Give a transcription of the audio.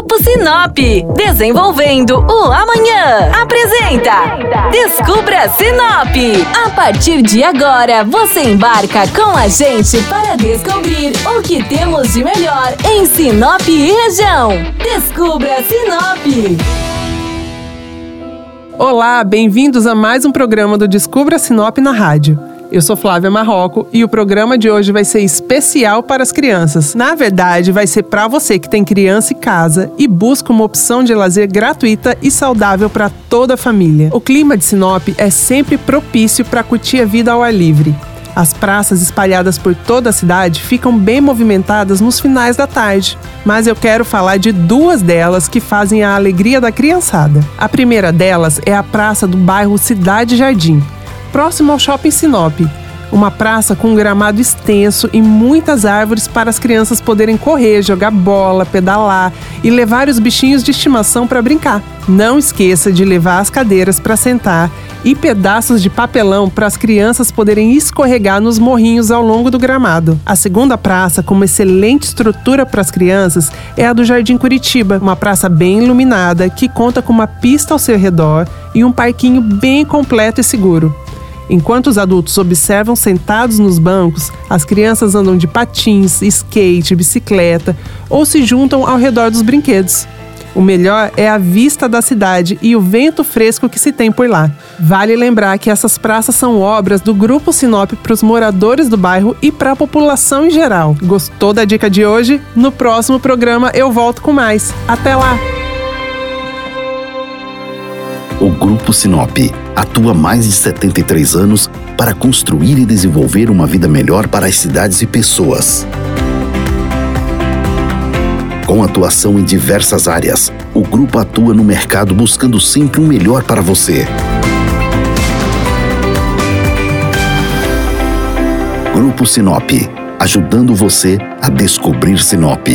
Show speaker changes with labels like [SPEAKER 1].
[SPEAKER 1] Grupo Sinop, desenvolvendo o amanhã. Apresenta Descubra Sinop. A partir de agora, você embarca com a gente para descobrir o que temos de melhor em Sinop e região. Descubra Sinop.
[SPEAKER 2] Olá, bem-vindos a mais um programa do Descubra Sinop na rádio. Eu sou Flávia Marroco e o programa de hoje vai ser especial para as crianças. Na verdade, vai ser para você que tem criança em casa e busca uma opção de lazer gratuita e saudável para toda a família. O clima de Sinop é sempre propício para curtir a vida ao ar livre. As praças espalhadas por toda a cidade ficam bem movimentadas nos finais da tarde, mas eu quero falar de duas delas que fazem a alegria da criançada. A primeira delas é a praça do bairro Cidade Jardim próximo ao Shopping Sinop. Uma praça com um gramado extenso e muitas árvores para as crianças poderem correr, jogar bola, pedalar e levar os bichinhos de estimação para brincar. Não esqueça de levar as cadeiras para sentar e pedaços de papelão para as crianças poderem escorregar nos morrinhos ao longo do gramado. A segunda praça, com uma excelente estrutura para as crianças, é a do Jardim Curitiba, uma praça bem iluminada que conta com uma pista ao seu redor e um parquinho bem completo e seguro. Enquanto os adultos observam sentados nos bancos, as crianças andam de patins, skate, bicicleta ou se juntam ao redor dos brinquedos. O melhor é a vista da cidade e o vento fresco que se tem por lá. Vale lembrar que essas praças são obras do Grupo Sinop para os moradores do bairro e para a população em geral. Gostou da dica de hoje? No próximo programa eu volto com mais. Até lá!
[SPEAKER 3] O Grupo Sinop atua há mais de 73 anos para construir e desenvolver uma vida melhor para as cidades e pessoas. Com atuação em diversas áreas, o grupo atua no mercado buscando sempre o melhor para você. Grupo Sinop, ajudando você a descobrir Sinop.